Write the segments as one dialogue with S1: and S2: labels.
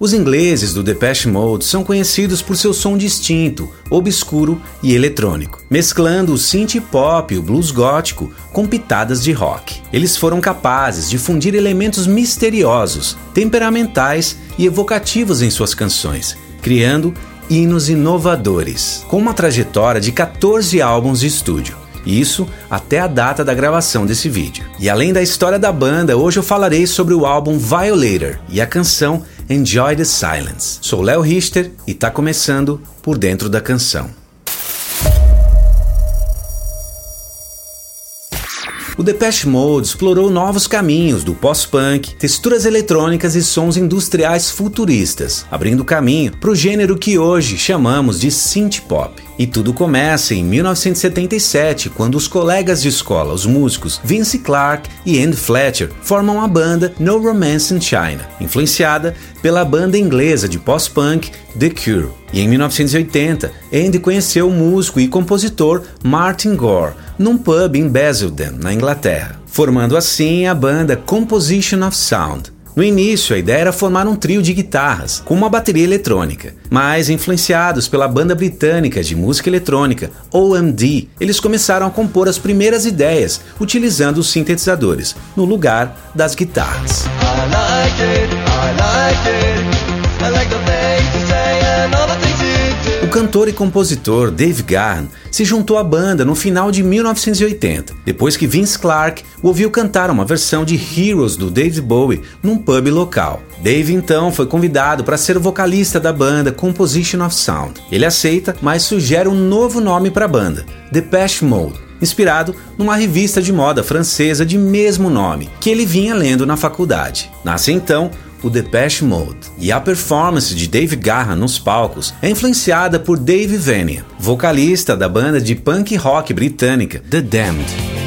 S1: Os ingleses do Depeche Mode são conhecidos por seu som distinto, obscuro e eletrônico, mesclando o synth pop e o blues gótico com pitadas de rock. Eles foram capazes de fundir elementos misteriosos, temperamentais e evocativos em suas canções, criando hinos inovadores, com uma trajetória de 14 álbuns de estúdio. Isso até a data da gravação desse vídeo. E além da história da banda, hoje eu falarei sobre o álbum Violator e a canção Enjoy the Silence. Sou Léo Richter e está começando por dentro da canção. O Depeche Mode explorou novos caminhos do pós-punk, texturas eletrônicas e sons industriais futuristas, abrindo caminho para o gênero que hoje chamamos de synth pop. E tudo começa em 1977, quando os colegas de escola, os músicos Vince Clarke e Andy Fletcher, formam a banda No Romance in China, influenciada pela banda inglesa de pós-punk The Cure. E em 1980, Andy conheceu o músico e compositor Martin Gore num pub em Basildon, na Inglaterra, formando assim a banda Composition of Sound. No início, a ideia era formar um trio de guitarras, com uma bateria eletrônica, mas influenciados pela banda britânica de música eletrônica, OMD, eles começaram a compor as primeiras ideias utilizando os sintetizadores, no lugar das guitarras. O cantor e compositor Dave Gahan se juntou à banda no final de 1980, depois que Vince Clarke o ouviu cantar uma versão de Heroes do David Bowie num pub local. Dave então foi convidado para ser o vocalista da banda Composition of Sound. Ele aceita, mas sugere um novo nome para a banda, Depeche Mode inspirado numa revista de moda francesa de mesmo nome, que ele vinha lendo na faculdade. Nasce então o Depeche Mode. E a performance de Dave Garra nos palcos é influenciada por Dave Vanian, vocalista da banda de punk rock britânica The Damned.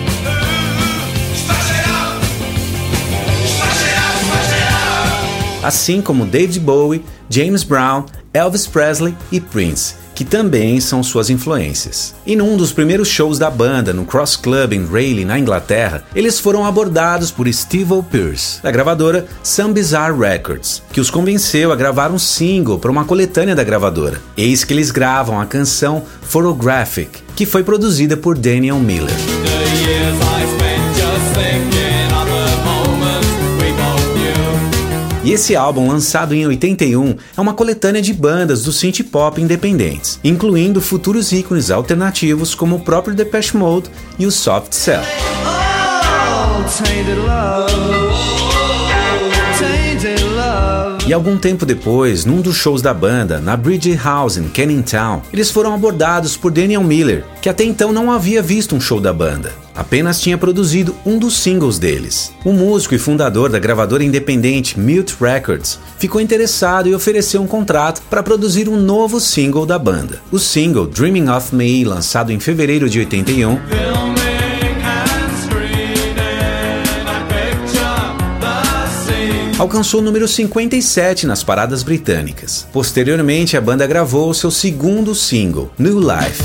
S1: Assim como David Bowie, James Brown, Elvis Presley e Prince, que também são suas influências. E num dos primeiros shows da banda, no Cross Club em Raleigh, na Inglaterra, eles foram abordados por Steve Pierce, da gravadora Some Bizarre Records, que os convenceu a gravar um single para uma coletânea da gravadora. Eis que eles gravam a canção Photographic, que foi produzida por Daniel Miller. E esse álbum, lançado em 81, é uma coletânea de bandas do synth pop independentes, incluindo futuros ícones alternativos como o próprio Depeche Mode e o Soft Cell. E algum tempo depois, num dos shows da banda, na Bridge House em Canning Town, eles foram abordados por Daniel Miller, que até então não havia visto um show da banda apenas tinha produzido um dos singles deles. O músico e fundador da gravadora independente Mute Records ficou interessado e ofereceu um contrato para produzir um novo single da banda. O single Dreaming of Me, lançado em fevereiro de 81, alcançou o número 57 nas paradas britânicas. Posteriormente, a banda gravou seu segundo single, New Life.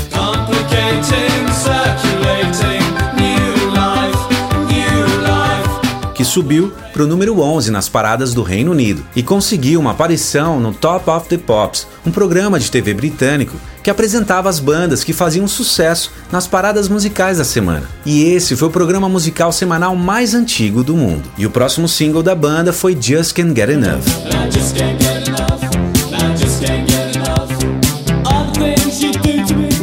S1: Subiu para o número 11 nas paradas do Reino Unido e conseguiu uma aparição no Top of the Pops, um programa de TV britânico que apresentava as bandas que faziam sucesso nas paradas musicais da semana. E esse foi o programa musical semanal mais antigo do mundo. E o próximo single da banda foi Just Can't Get Enough.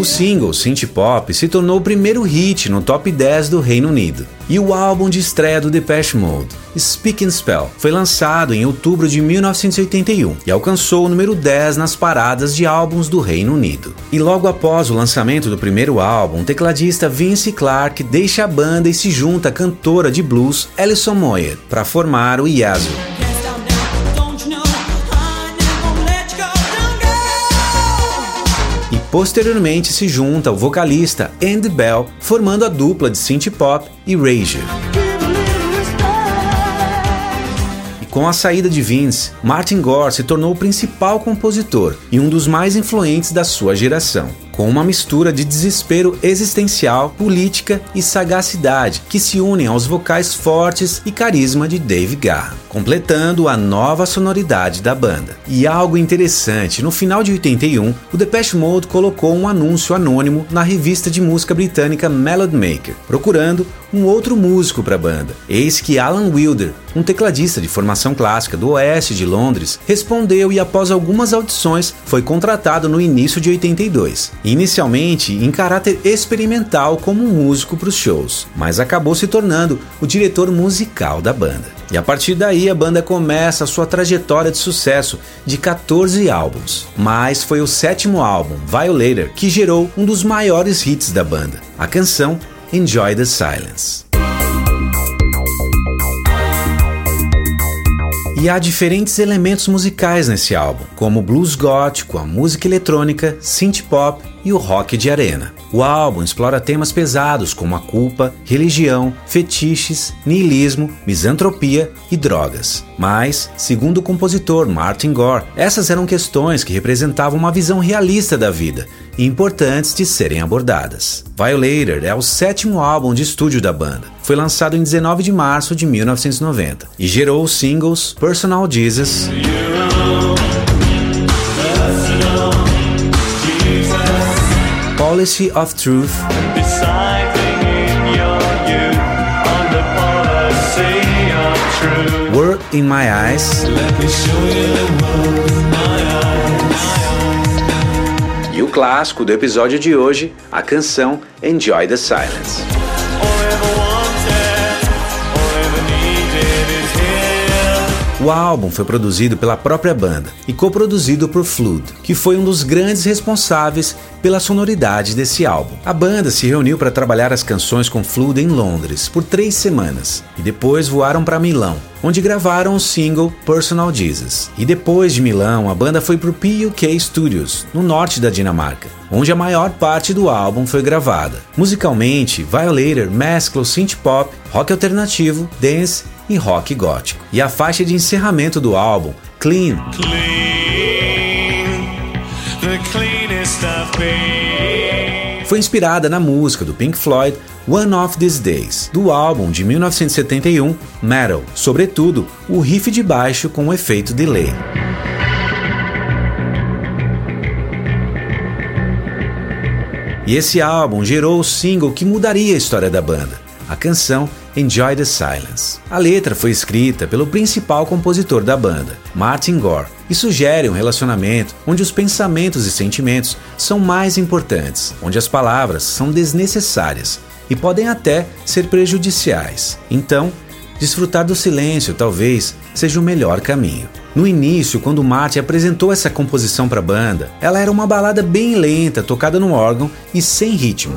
S1: O single Synth Pop se tornou o primeiro hit no top 10 do Reino Unido. E o álbum de estreia do Depeche Mode, Speak and Spell, foi lançado em outubro de 1981 e alcançou o número 10 nas paradas de álbuns do Reino Unido. E logo após o lançamento do primeiro álbum, o tecladista Vince Clarke deixa a banda e se junta à cantora de blues Alison Moyer para formar o Yazoo. Posteriormente se junta o vocalista Andy Bell, formando a dupla de synth pop e Rage. E com a saída de Vince, Martin Gore se tornou o principal compositor e um dos mais influentes da sua geração com uma mistura de desespero existencial, política e sagacidade que se unem aos vocais fortes e carisma de Dave Garra. Completando a nova sonoridade da banda. E algo interessante, no final de 81, o Depeche Mode colocou um anúncio anônimo na revista de música britânica Melody Maker, procurando um outro músico para a banda. Eis que Alan Wilder, um tecladista de formação clássica do oeste de Londres, respondeu e após algumas audições foi contratado no início de 82. Inicialmente em caráter experimental como um músico para os shows, mas acabou se tornando o diretor musical da banda. E a partir daí a banda começa a sua trajetória de sucesso de 14 álbuns. Mas foi o sétimo álbum, Violator, que gerou um dos maiores hits da banda, a canção Enjoy the Silence. E há diferentes elementos musicais nesse álbum, como o blues gótico, a música eletrônica, synth pop e o rock de arena. O álbum explora temas pesados como a culpa, religião, fetiches, niilismo, misantropia e drogas. Mas, segundo o compositor Martin Gore, essas eram questões que representavam uma visão realista da vida e importantes de serem abordadas. Violator é o sétimo álbum de estúdio da banda. Foi lançado em 19 de março de 1990 e gerou os singles Personal Jesus. Policy of Truth. Word in My Eyes. Clássico do episódio de hoje, a canção Enjoy the Silence. O álbum foi produzido pela própria banda e coproduzido por Flood, que foi um dos grandes responsáveis pela sonoridade desse álbum. A banda se reuniu para trabalhar as canções com Flood em Londres por três semanas e depois voaram para Milão, onde gravaram o single Personal Jesus. E depois de Milão, a banda foi para o PUK Studios, no norte da Dinamarca, onde a maior parte do álbum foi gravada. Musicalmente, Violator mescla o synth pop, rock alternativo, dance e rock gótico. E a faixa de encerramento do álbum, Clean. Foi inspirada na música do Pink Floyd One of These Days, do álbum de 1971 Metal, sobretudo o riff de baixo com o efeito delay. E esse álbum gerou o single que mudaria a história da banda, a canção Enjoy the Silence. A letra foi escrita pelo principal compositor da banda, Martin Gore, e sugere um relacionamento onde os pensamentos e sentimentos são mais importantes, onde as palavras são desnecessárias e podem até ser prejudiciais. Então, desfrutar do silêncio talvez seja o melhor caminho. No início, quando Martin apresentou essa composição para a banda, ela era uma balada bem lenta, tocada no órgão e sem ritmo.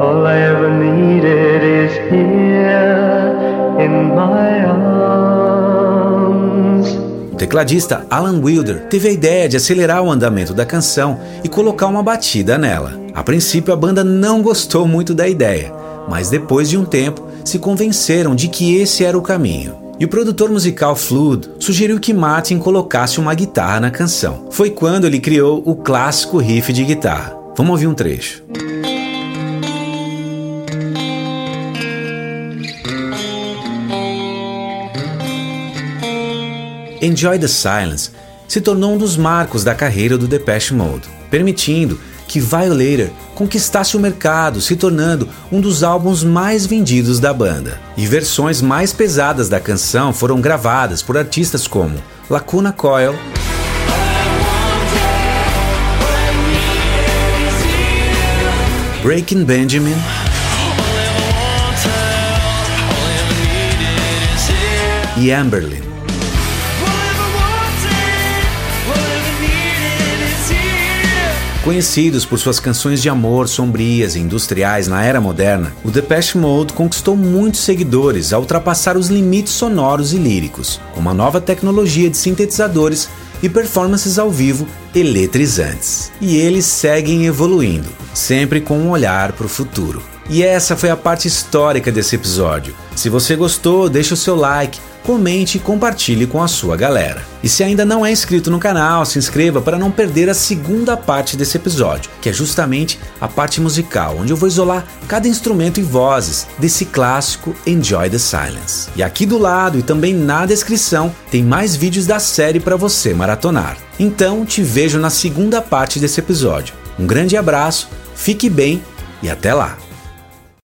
S1: All I ever needed is here in my arms. O tecladista Alan Wilder teve a ideia de acelerar o andamento da canção e colocar uma batida nela. A princípio, a banda não gostou muito da ideia, mas depois de um tempo se convenceram de que esse era o caminho. E o produtor musical Flood sugeriu que Martin colocasse uma guitarra na canção. Foi quando ele criou o clássico riff de guitarra. Vamos ouvir um trecho. Enjoy the Silence se tornou um dos marcos da carreira do Depeche Mode, permitindo que Violator conquistasse o mercado, se tornando um dos álbuns mais vendidos da banda. E versões mais pesadas da canção foram gravadas por artistas como Lacuna Coil, Breaking Benjamin, e Amberlin. Conhecidos por suas canções de amor sombrias e industriais na era moderna, o Depeche Mode conquistou muitos seguidores ao ultrapassar os limites sonoros e líricos, com uma nova tecnologia de sintetizadores e performances ao vivo eletrizantes. E eles seguem evoluindo, sempre com um olhar para o futuro. E essa foi a parte histórica desse episódio. Se você gostou, deixa o seu like comente e compartilhe com a sua galera. E se ainda não é inscrito no canal, se inscreva para não perder a segunda parte desse episódio, que é justamente a parte musical, onde eu vou isolar cada instrumento e vozes desse clássico Enjoy the Silence. E aqui do lado e também na descrição tem mais vídeos da série para você maratonar. Então te vejo na segunda parte desse episódio. Um grande abraço, fique bem e até lá!